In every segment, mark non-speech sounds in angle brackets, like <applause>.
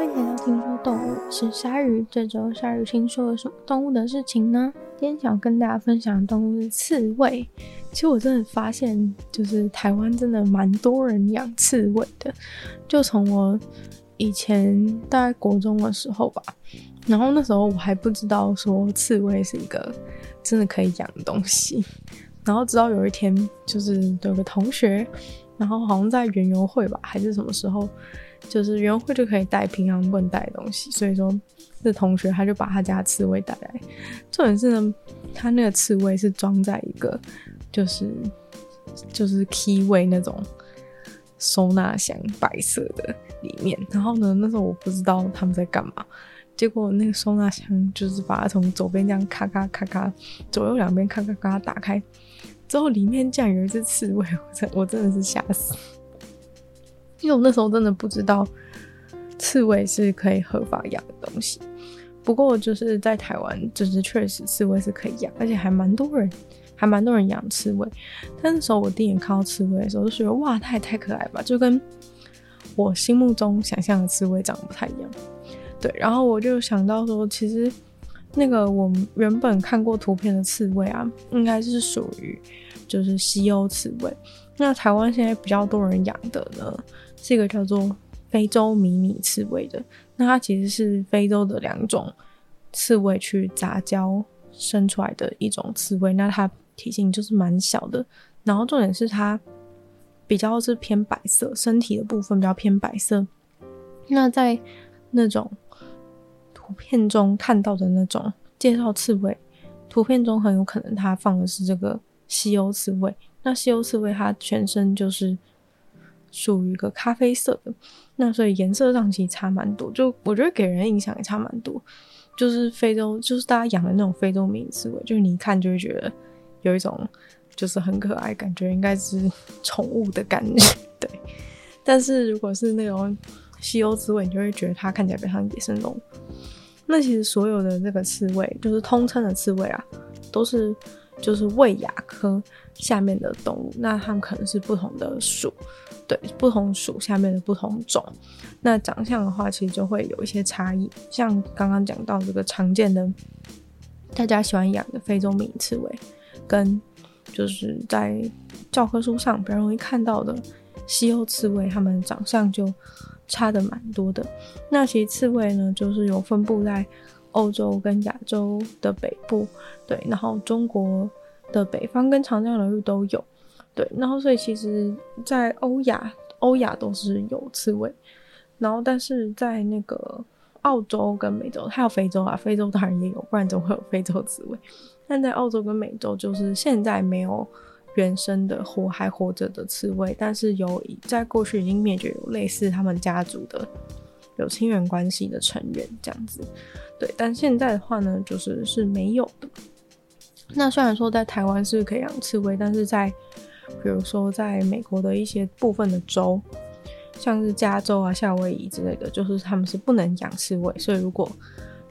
欢迎来到听说动物，是鲨鱼。这周鲨鱼听说了什么动物的事情呢？今天想跟大家分享的动物是刺猬。其实我真的发现，就是台湾真的蛮多人养刺猬的。就从我以前大概国中的时候吧，然后那时候我还不知道说刺猬是一个真的可以养的东西。然后直到有一天，就是有个同学，然后好像在园游会吧，还是什么时候，就是园会就可以带平常不能带的东西，所以说这同学他就把他家刺猬带来。重点是呢，他那个刺猬是装在一个就是就是 key 位那种收纳箱，白色的里面。然后呢，那时候我不知道他们在干嘛。结果那个收纳箱就是把它从左边这样咔咔咔咔，左右两边咔咔咔打开，之后里面竟然有一只刺猬，我真我真的是吓死，因为我那时候真的不知道刺猬是可以合法养的东西。不过就是在台湾，就是确实刺猬是可以养，而且还蛮多人，还蛮多人养刺猬。但那时候我第一眼看到刺猬的时候，就觉得哇，它也太可爱吧，就跟我心目中想象的刺猬长得不太一样。对，然后我就想到说，其实那个我原本看过图片的刺猬啊，应该是属于就是西欧刺猬。那台湾现在比较多人养的呢，是一个叫做非洲迷你刺猬的。那它其实是非洲的两种刺猬去杂交生出来的一种刺猬。那它体型就是蛮小的，然后重点是它比较是偏白色，身体的部分比较偏白色。那在那种图片中看到的那种介绍刺猬，图片中很有可能它放的是这个西欧刺猬。那西欧刺猬它全身就是属于一个咖啡色的，那所以颜色上其实差蛮多。就我觉得给人印象也差蛮多，就是非洲，就是大家养的那种非洲迷你刺猬，就是你一看就会觉得有一种就是很可爱，感觉应该是宠物的感觉。<laughs> 对，但是如果是那种西欧刺猬，你就会觉得它看起来非常野生动物。那其实所有的这个刺猬，就是通称的刺猬啊，都是就是韦亚科下面的动物。那它们可能是不同的属，对，不同属下面的不同种。那长相的话，其实就会有一些差异。像刚刚讲到这个常见的，大家喜欢养的非洲迷你刺猬，跟就是在教科书上比较容易看到的西欧刺猬，它们长相就。差的蛮多的。那其实刺猬呢，就是有分布在欧洲跟亚洲的北部，对，然后中国的北方跟长江流域都有，对，然后所以其实，在欧亚欧亚都是有刺猬，然后但是在那个澳洲跟美洲，还有非洲啊，非洲当然也有，不然怎么会有非洲刺猬？但在澳洲跟美洲，就是现在没有。原生的活还活着的刺猬，但是有在过去已经灭绝，有类似他们家族的有亲缘关系的成员这样子，对。但现在的话呢，就是是没有的。那虽然说在台湾是可以养刺猬，但是在比如说在美国的一些部分的州，像是加州啊、夏威夷之类的，就是他们是不能养刺猬，所以如果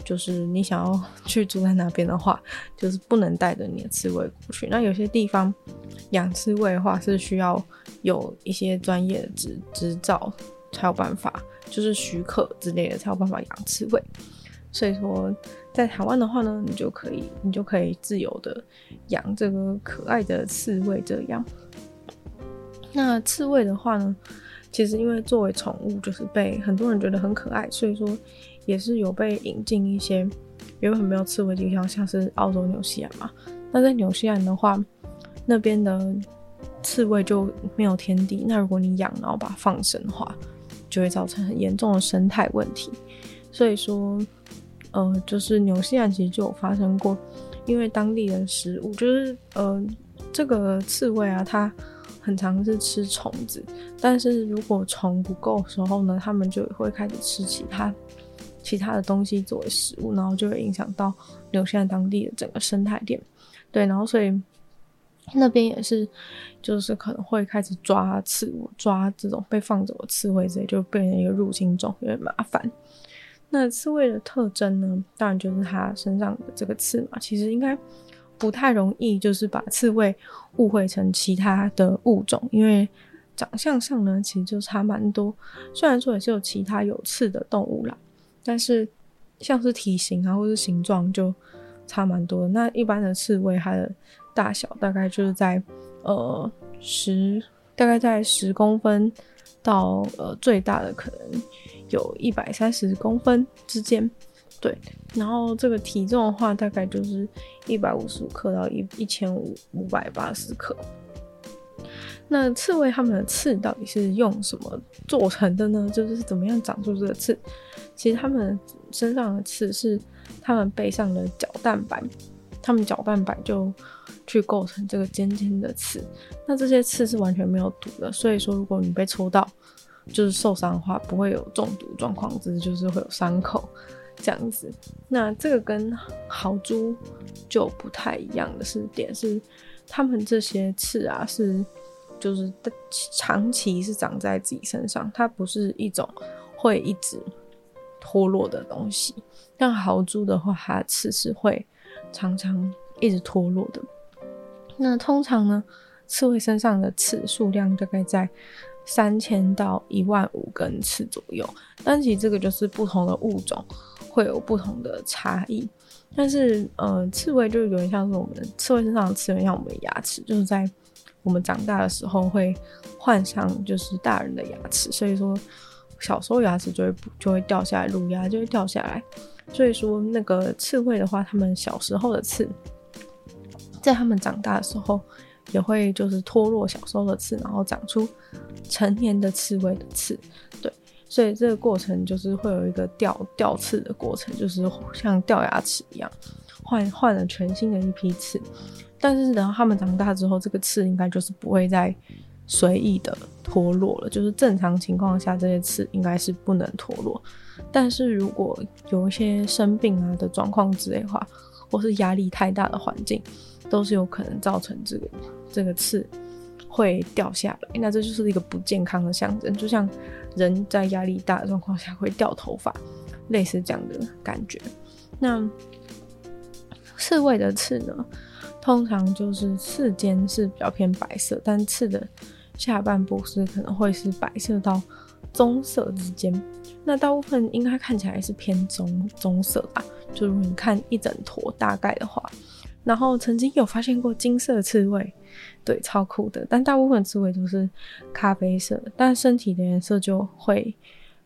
就是你想要 <laughs> 去住在那边的话，就是不能带着你的刺猬过去。那有些地方养刺猬的话，是需要有一些专业的执执照才有办法，就是许可之类的才有办法养刺猬。所以说，在台湾的话呢，你就可以你就可以自由的养这个可爱的刺猬这样。那刺猬的话呢，其实因为作为宠物，就是被很多人觉得很可爱，所以说。也是有被引进一些原本没有刺猬的地方，像是澳洲、纽西兰嘛。那在纽西兰的话，那边的刺猬就没有天敌。那如果你养，然后把它放生的话，就会造成很严重的生态问题。所以说，呃，就是纽西兰其实就有发生过，因为当地的食物就是呃，这个刺猬啊，它很常是吃虫子，但是如果虫不够时候呢，它们就会开始吃其他。其他的东西作为食物，然后就会影响到纽西兰当地的整个生态链。对，然后所以那边也是，就是可能会开始抓刺猬，抓这种被放走的刺猬之类，就变成一个入侵种，有点麻烦。那刺猬的特征呢，当然就是它身上的这个刺嘛，其实应该不太容易，就是把刺猬误会成其他的物种，因为长相上呢，其实就差蛮多。虽然说也是有其他有刺的动物啦，但是像是体型啊，或是形状就差蛮多。那一般的刺猬，它的大小大概就是在呃十，大概在十公分到呃最大的可能有一百三十公分之间。对，然后这个体重的话，大概就是一百五十五克到一一千五五百八十克。那刺猬它们的刺到底是用什么做成的呢？就是怎么样长出这个刺？其实它们身上的刺是它们背上的角蛋白，它们角蛋白就去构成这个尖尖的刺。那这些刺是完全没有毒的，所以说如果你被抽到，就是受伤的话，不会有中毒状况，只是就是会有伤口。这样子，那这个跟豪猪就不太一样的是点是，他们这些刺啊是就是长期是长在自己身上，它不是一种会一直脱落的东西。像豪猪的话，它刺是会常常一直脱落的。那通常呢，刺猬身上的刺数量大概在三千到一万五根刺左右，但其实这个就是不同的物种。会有不同的差异，但是，呃，刺猬就有点像是我们刺猬身上的刺，有点像我们的牙齿，就是在我们长大的时候会换上就是大人的牙齿，所以说小时候牙齿就会就会掉下来，乳牙就会掉下来，所以说那个刺猬的话，他们小时候的刺，在他们长大的时候也会就是脱落小时候的刺，然后长出成年的刺猬的刺，对。所以这个过程就是会有一个掉掉刺的过程，就是像掉牙齿一样，换换了全新的一批刺。但是等到他们长大之后，这个刺应该就是不会再随意的脱落了。就是正常情况下，这些刺应该是不能脱落。但是如果有一些生病啊的状况之类的话，或是压力太大的环境，都是有可能造成这个这个刺会掉下来。那这就是一个不健康的象征，就像。人在压力大的状况下会掉头发，类似这样的感觉。那刺猬的刺呢，通常就是刺尖是比较偏白色，但刺的下半部是可能会是白色到棕色之间。那大部分应该看起来是偏棕棕色吧，就如果你看一整坨大概的话。然后曾经有发现过金色刺猬。对，超酷的，但大部分刺猬都是咖啡色，但身体的颜色就会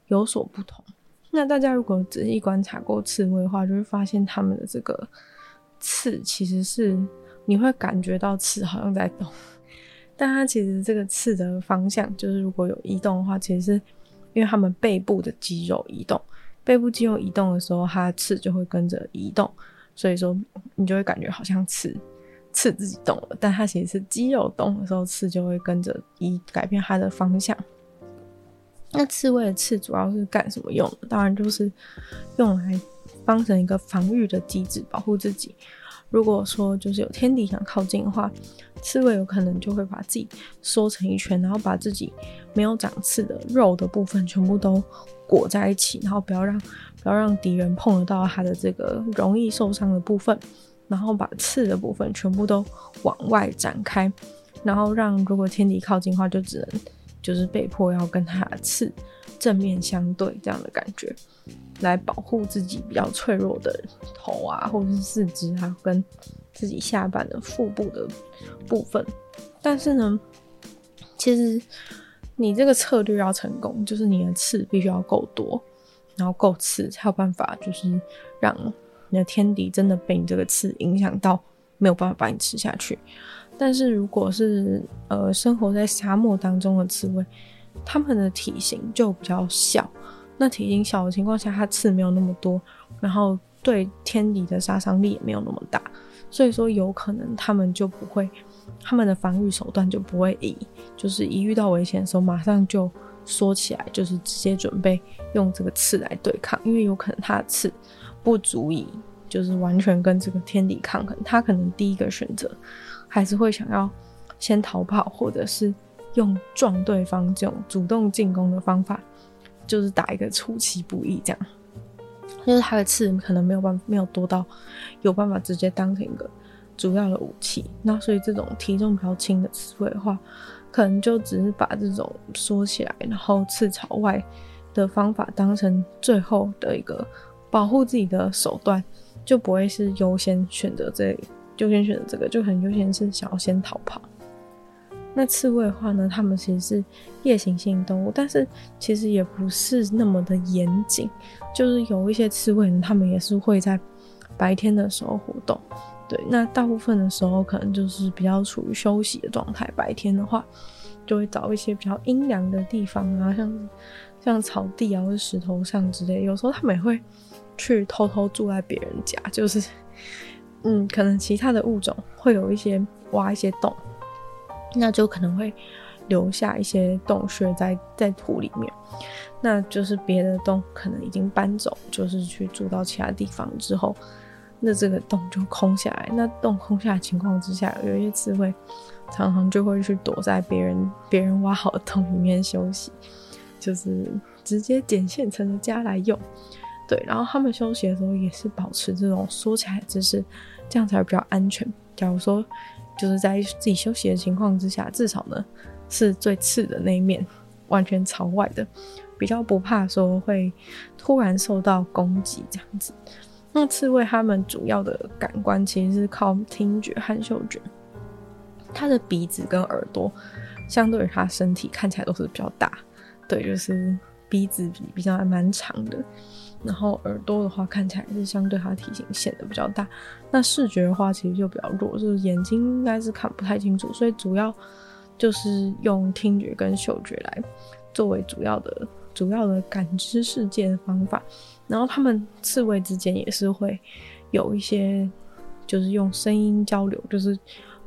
有所不同。那大家如果仔细观察过刺猬的话，就会发现它们的这个刺其实是你会感觉到刺好像在动，<laughs> 但它其实这个刺的方向就是如果有移动的话，其实是因为它们背部的肌肉移动，背部肌肉移动的时候，它的刺就会跟着移动，所以说你就会感觉好像刺。刺自己动了，但它其实是肌肉动的时候，刺就会跟着一改变它的方向。那刺猬的刺主要是干什么用的？当然就是用来当成一个防御的机制，保护自己。如果说就是有天敌想靠近的话，刺猬有可能就会把自己缩成一圈，然后把自己没有长刺的肉的部分全部都裹在一起，然后不要让不要让敌人碰得到它的这个容易受伤的部分。然后把刺的部分全部都往外展开，然后让如果天敌靠近的话，就只能就是被迫要跟它的刺正面相对这样的感觉，来保护自己比较脆弱的头啊，或者是四肢啊，跟自己下半的腹部的部分。但是呢，其实你这个策略要成功，就是你的刺必须要够多，然后够刺才有办法，就是让。你的天敌真的被你这个刺影响到，没有办法把你吃下去。但是如果是呃生活在沙漠当中的刺猬，它们的体型就比较小。那体型小的情况下，它刺没有那么多，然后对天敌的杀伤力也没有那么大。所以说，有可能它们就不会，它们的防御手段就不会以就是一遇到危险的时候马上就缩起来，就是直接准备用这个刺来对抗，因为有可能它的刺。不足以就是完全跟这个天敌抗衡，他可能第一个选择还是会想要先逃跑，或者是用撞对方这种主动进攻的方法，就是打一个出其不意这样。就是他的刺可能没有办法没有多到有办法直接当成一个主要的武器，那所以这种体重比较轻的刺猬的话，可能就只是把这种缩起来，然后刺朝外的方法当成最后的一个保护自己的手段，就不会是优先选择这优先选择这个，就很优先是想要先逃跑。那刺猬的话呢，它们其实是夜行性动物，但是其实也不是那么的严谨，就是有一些刺猬呢，它们也是会在白天的时候活动。对，那大部分的时候可能就是比较处于休息的状态。白天的话，就会找一些比较阴凉的地方啊，像像草地啊或者石头上之类。有时候他们也会去偷偷住在别人家，就是嗯，可能其他的物种会有一些挖一些洞，那就可能会留下一些洞穴在在土里面。那就是别的洞可能已经搬走，就是去住到其他地方之后。那这个洞就空下来，那洞空下的情况之下，有一些刺猬常常就会去躲在别人别人挖好的洞里面休息，就是直接捡现成的家来用。对，然后他们休息的时候也是保持这种缩起来姿势，这样才比较安全。假如说就是在自己休息的情况之下，至少呢是最刺的那一面完全朝外的，比较不怕说会突然受到攻击这样子。那刺猬它们主要的感官其实是靠听觉和嗅觉。它的鼻子跟耳朵相对于它身体看起来都是比较大，对，就是鼻子比比较还蛮长的。然后耳朵的话看起来是相对它体型显得比较大。那视觉的话其实就比较弱，就是眼睛应该是看不太清楚，所以主要就是用听觉跟嗅觉来作为主要的。主要的感知世界的方法，然后他们刺猬之间也是会有一些，就是用声音交流，就是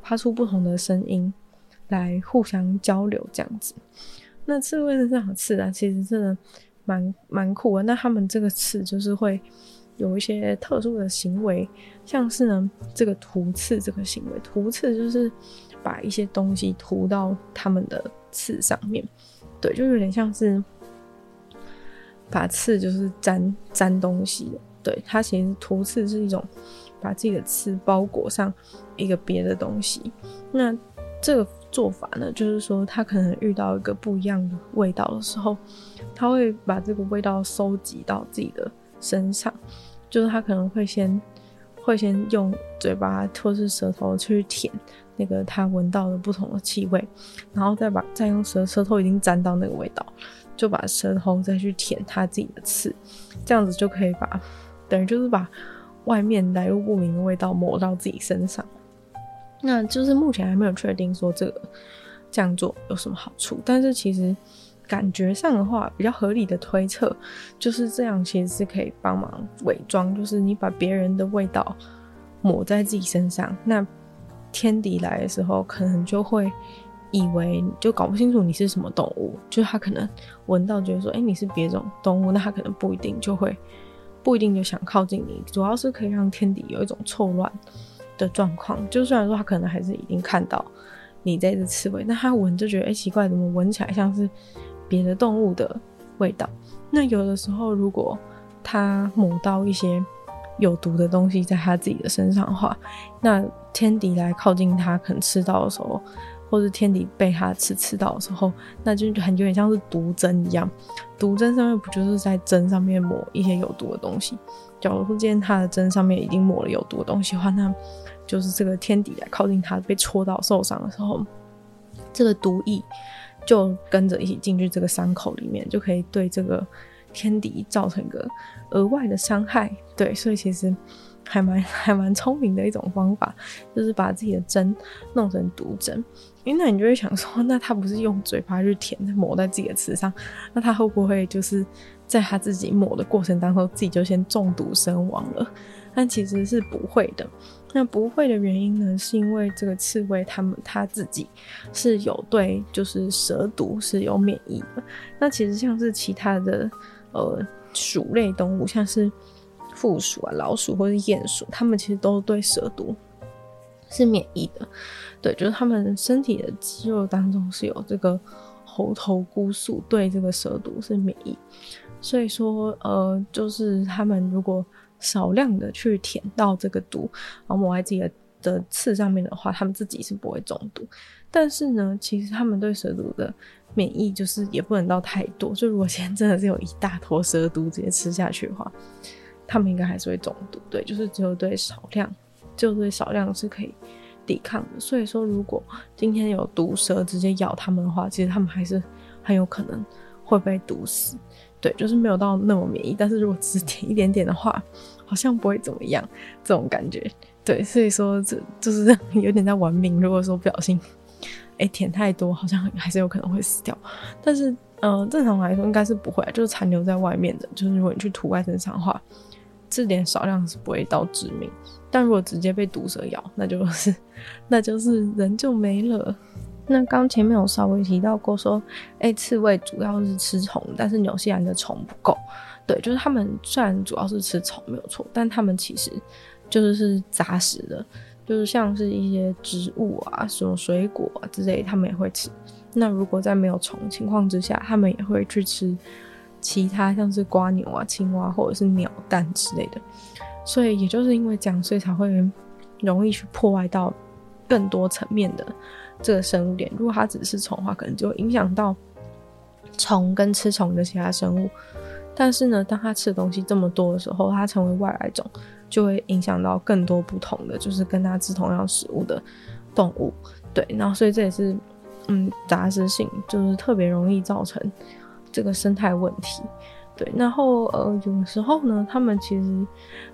发出不同的声音来互相交流这样子。那刺猬的这样刺啊，其实真的蛮蛮酷的。那他们这个刺就是会有一些特殊的行为，像是呢这个涂刺这个行为，涂刺就是把一些东西涂到他们的刺上面，对，就有点像是。把刺就是粘粘东西的，对，它其实涂刺是一种把自己的刺包裹上一个别的东西。那这个做法呢，就是说它可能遇到一个不一样的味道的时候，它会把这个味道收集到自己的身上，就是它可能会先会先用嘴巴或是舌头去舔那个他闻到的不同的气味，然后再把再用舌舌头已经沾到那个味道。就把舌头再去舔他自己的刺，这样子就可以把，等于就是把外面来路不明的味道抹到自己身上。那就是目前还没有确定说这个这样做有什么好处，但是其实感觉上的话，比较合理的推测就是这样，其实是可以帮忙伪装，就是你把别人的味道抹在自己身上，那天敌来的时候可能就会。以为就搞不清楚你是什么动物，就他可能闻到觉得说，哎、你是别种动物，那他可能不一定就会，不一定就想靠近你。主要是可以让天敌有一种错乱的状况。就虽然说他可能还是已经看到你这只刺猬，那他闻就觉得，哎、奇怪，怎么闻起来像是别的动物的味道？那有的时候，如果他抹到一些有毒的东西在他自己的身上的话，那天敌来靠近他，可能吃到的时候。或是天敌被它吃吃到的时候，那就很有点像是毒针一样。毒针上面不就是在针上面抹一些有毒的东西？假如说今天它的针上面已经抹了有毒的东西的话，那就是这个天敌来靠近它被戳到受伤的时候，这个毒液就跟着一起进去这个伤口里面，就可以对这个天敌造成一个额外的伤害。对，所以其实。还蛮 <laughs> 还蛮聪明的一种方法，就是把自己的针弄成毒针。因为那你就会想说，那他不是用嘴巴去舔，抹在自己的刺上，那他会不会就是在他自己抹的过程当中，自己就先中毒身亡了？但其实是不会的。那不会的原因呢，是因为这个刺猬它们它自己是有对就是蛇毒是有免疫的。那其实像是其他的呃鼠类动物，像是。负鼠啊、老鼠或者鼹鼠，它们其实都对蛇毒是免疫的。对，就是它们身体的肌肉当中是有这个猴头菇素，对这个蛇毒是免疫。所以说，呃，就是它们如果少量的去舔到这个毒，然后抹在自己的的刺上面的话，他们自己是不会中毒。但是呢，其实他们对蛇毒的免疫就是也不能到太多。就如果现在真的是有一大坨蛇毒直接吃下去的话，他们应该还是会中毒。对，就是只有对少量，就对少量是可以抵抗的。所以说，如果今天有毒蛇直接咬他们的话，其实他们还是很有可能会被毒死。对，就是没有到那么免疫。但是如果只舔一点点的话，好像不会怎么样，这种感觉，对，所以说这就是有点在玩命。如果说不小心，哎、舔太多，好像还是有可能会死掉。但是，呃，正常来说应该是不会，就是残留在外面的。就是如果你去涂在身上的话，这点少量是不会到致命。但如果直接被毒蛇咬，那就是那就是人就没了。那刚前面有稍微提到过，说，哎、刺猬主要是吃虫，但是纽西兰的虫不够。对，就是他们虽然主要是吃虫没有错，但他们其实就是是杂食的，就是像是一些植物啊、什么水果啊之类，他们也会吃。那如果在没有虫情况之下，他们也会去吃其他像是瓜牛啊、青蛙或者是鸟蛋之类的。所以也就是因为这样，所以才会容易去破坏到更多层面的这个生物链。如果它只是虫的话，可能就会影响到虫跟吃虫的其他生物。但是呢，当它吃的东西这么多的时候，它成为外来种，就会影响到更多不同的，就是跟它吃同样食物的动物。对，然后所以这也是，嗯，杂食性就是特别容易造成这个生态问题。对，然后呃，有时候呢，他们其实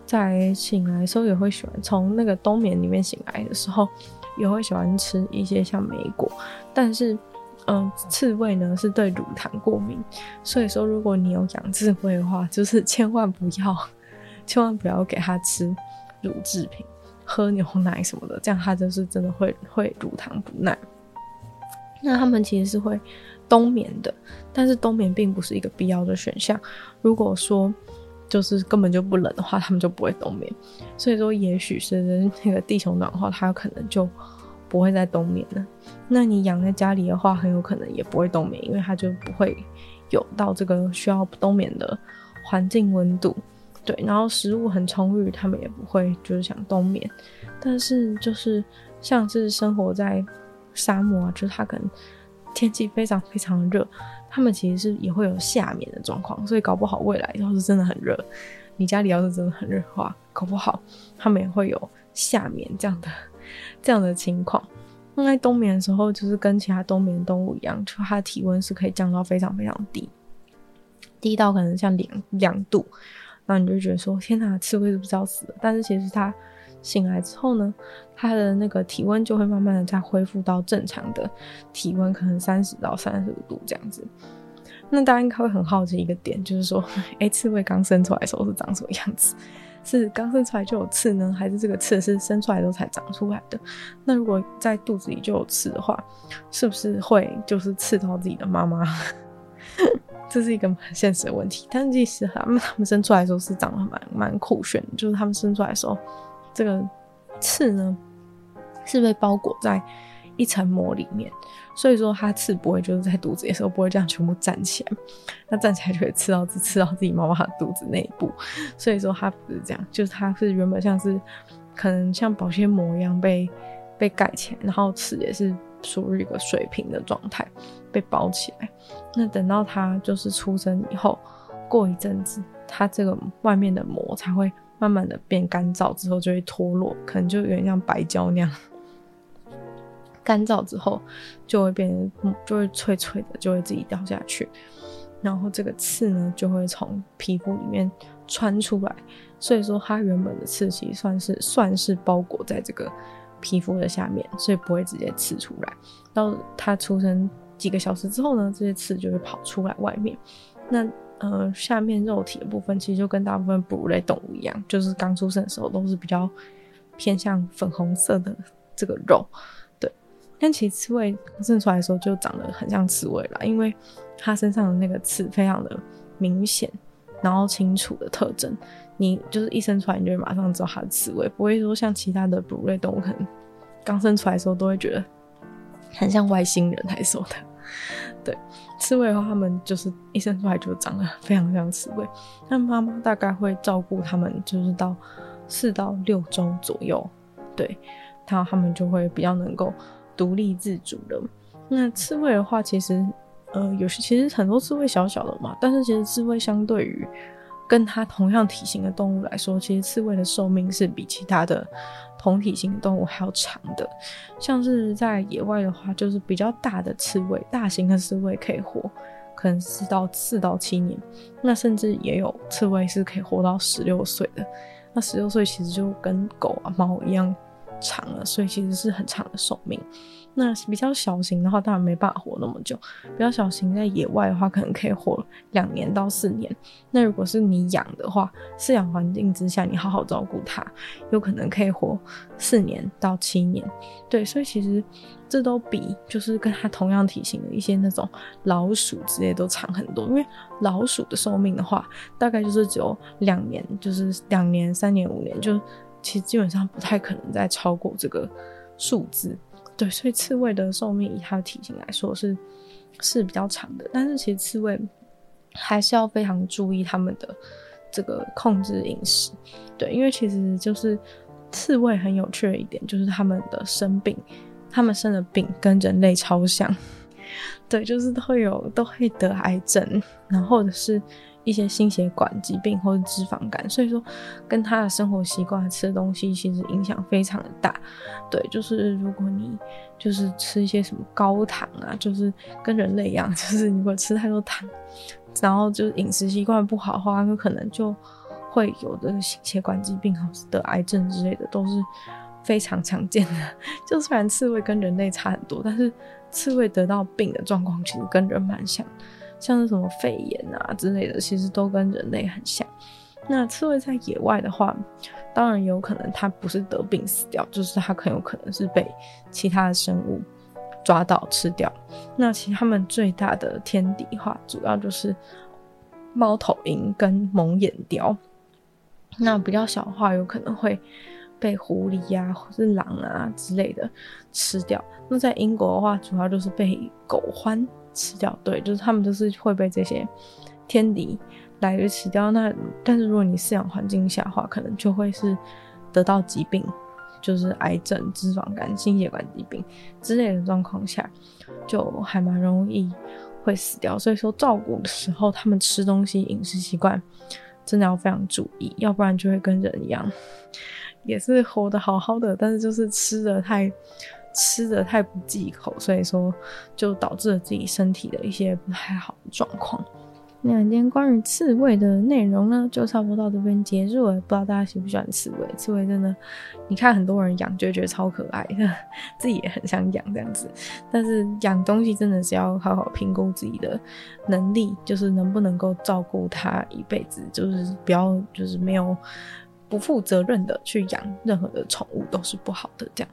在醒来的时候也会喜欢从那个冬眠里面醒来的时候，也会喜欢吃一些像莓果，但是。嗯，刺猬呢是对乳糖过敏，所以说如果你有养刺猬的话，就是千万不要，千万不要给它吃乳制品，喝牛奶什么的，这样它就是真的会会乳糖不耐。那它们其实是会冬眠的，但是冬眠并不是一个必要的选项。如果说就是根本就不冷的话，它们就不会冬眠。所以说，也许是那个地球暖化，它可能就。不会再冬眠了。那你养在家里的话，很有可能也不会冬眠，因为它就不会有到这个需要冬眠的环境温度。对，然后食物很充裕，它们也不会就是想冬眠。但是就是像是生活在沙漠啊，就是它可能天气非常非常热，它们其实是也会有夏眠的状况。所以搞不好未来要是真的很热，你家里要是真的很热的话，搞不好它们也会有夏眠这样的。<laughs> 这样的情况，那在冬眠的时候，就是跟其他冬眠动物一样，就它的体温是可以降到非常非常低，低到可能像两两度，那你就觉得说天哪，刺猬是不是要死了？但是其实它醒来之后呢，它的那个体温就会慢慢的再恢复到正常的体温，可能三十到三十五度这样子。那大家应该会很好奇一个点，就是说，哎，刺猬刚生出来的时候是长什么样子？是刚生出来就有刺呢，还是这个刺是生出来之后才长出来的？那如果在肚子里就有刺的话，是不是会就是刺到自己的妈妈？<laughs> 这是一个很现实的问题。但是其实他们他们生出来的时候是长得蛮蛮酷炫的，就是他们生出来的时候，这个刺呢是被包裹在一层膜里面。所以说，它刺不会就是在肚子的时候不会这样全部站起来，那站起来就会刺到自刺到自己妈妈的肚子内部。所以说，它不是这样，就是它是原本像是可能像保鲜膜一样被被盖起来，然后刺也是属于一个水平的状态被包起来。那等到它就是出生以后，过一阵子，它这个外面的膜才会慢慢的变干燥，之后就会脱落，可能就有点像白胶那样。干燥之后就会变，就会脆脆的，就会自己掉下去。然后这个刺呢，就会从皮肤里面穿出来。所以说，它原本的刺其实算是算是包裹在这个皮肤的下面，所以不会直接刺出来。到它出生几个小时之后呢，这些刺就会跑出来外面。那呃，下面肉体的部分其实就跟大部分哺乳类动物一样，就是刚出生的时候都是比较偏向粉红色的这个肉。对但其实刺猬生出来的时候就长得很像刺猬了，因为它身上的那个刺非常的明显，然后清楚的特征，你就是一生出来你就会马上知道它是刺猬，不会说像其他的哺乳类动物可能刚生出来的时候都会觉得很像外星人还是什么的。<laughs> 对，刺猬的话，它们就是一生出来就长得非常像刺猬，但妈妈大概会照顾它们，就是到四到六周左右，对。然后他们就会比较能够独立自主的。那刺猬的话，其实呃，有些其实很多刺猬小小的嘛，但是其实刺猬相对于跟它同样体型的动物来说，其实刺猬的寿命是比其他的同体型的动物还要长的。像是在野外的话，就是比较大的刺猬，大型的刺猬可以活可能四到四到七年，那甚至也有刺猬是可以活到十六岁的。那十六岁其实就跟狗啊、猫一样长了，所以其实是很长的寿命。那比较小型的话，当然没办法活那么久。比较小型在野外的话，可能可以活两年到四年。那如果是你养的话，饲养环境之下，你好好照顾它，有可能可以活四年到七年。对，所以其实这都比就是跟它同样体型的一些那种老鼠之类都长很多。因为老鼠的寿命的话，大概就是只有两年，就是两年、三年、五年，就其实基本上不太可能再超过这个数字。对，所以刺猬的寿命以它的体型来说是是比较长的，但是其实刺猬还是要非常注意它们的这个控制饮食。对，因为其实就是刺猬很有趣的一点，就是它们的生病，它们生的病跟人类超像。<laughs> 对，就是都会有都会得癌症，然后或者是。一些心血管疾病或者脂肪肝，所以说跟他的生活习惯、吃的东西其实影响非常的大。对，就是如果你就是吃一些什么高糖啊，就是跟人类一样，<laughs> 就是如果吃太多糖，然后就是饮食习惯不好的话，有可能就会有的心血管疾病或者得癌症之类的，都是非常常见的。<laughs> 就虽然刺猬跟人类差很多，但是刺猬得到病的状况其实跟人蛮像。像是什么肺炎啊之类的，其实都跟人类很像。那刺猬在野外的话，当然有可能它不是得病死掉，就是它很有可能是被其他的生物抓到吃掉。那其实它们最大的天敌话，主要就是猫头鹰跟蒙眼雕。那比较小的话，有可能会被狐狸呀、啊、或是狼啊之类的吃掉。那在英国的话，主要就是被狗獾。吃掉，对，就是他们都是会被这些天敌来吃掉。那但是如果你饲养环境下的话，可能就会是得到疾病，就是癌症、脂肪肝、心血管疾病之类的状况下，就还蛮容易会死掉。所以说照顾的时候，他们吃东西饮食习惯真的要非常注意，要不然就会跟人一样，也是活得好好的，但是就是吃得太。吃的太不忌口，所以说就导致了自己身体的一些不太好的状况。那今天关于刺猬的内容呢，就差不多到这边结束了。不知道大家喜不喜欢刺猬？刺猬真的，你看很多人养就觉得超可爱的，<laughs> 自己也很想养这样子。但是养东西真的是要好好评估自己的能力，就是能不能够照顾它一辈子，就是不要就是没有不负责任的去养任何的宠物都是不好的这样。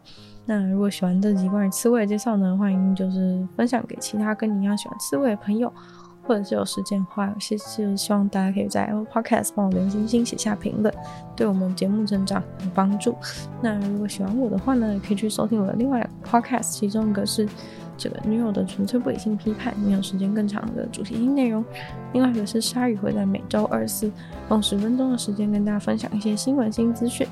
那如果喜欢这集关于刺猬的介绍呢，欢迎就是分享给其他跟你一样喜欢刺猬的朋友，或者是有时间的话，有些就是希望大家可以在 Apple Podcast 帮我留星星、写下评论，对我们节目成长有帮助。那如果喜欢我的话呢，也可以去收听我的另外两个 Podcast，其中一个是这个女友的纯粹不理性批判，没有时间更长的主题性内容；另外一个是鲨鱼会在每周二四用十分钟的时间跟大家分享一些新闻新资讯。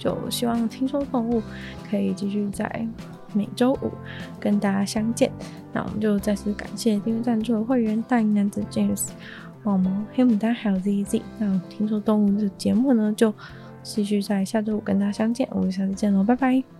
就希望听说动物可以继续在每周五跟大家相见。那我们就再次感谢订阅赞助的会员大英男子 James、毛毛、黑牡丹还有 ZZ。那听说动物的节目呢，就继续在下周五跟大家相见。我们下次见喽，拜拜。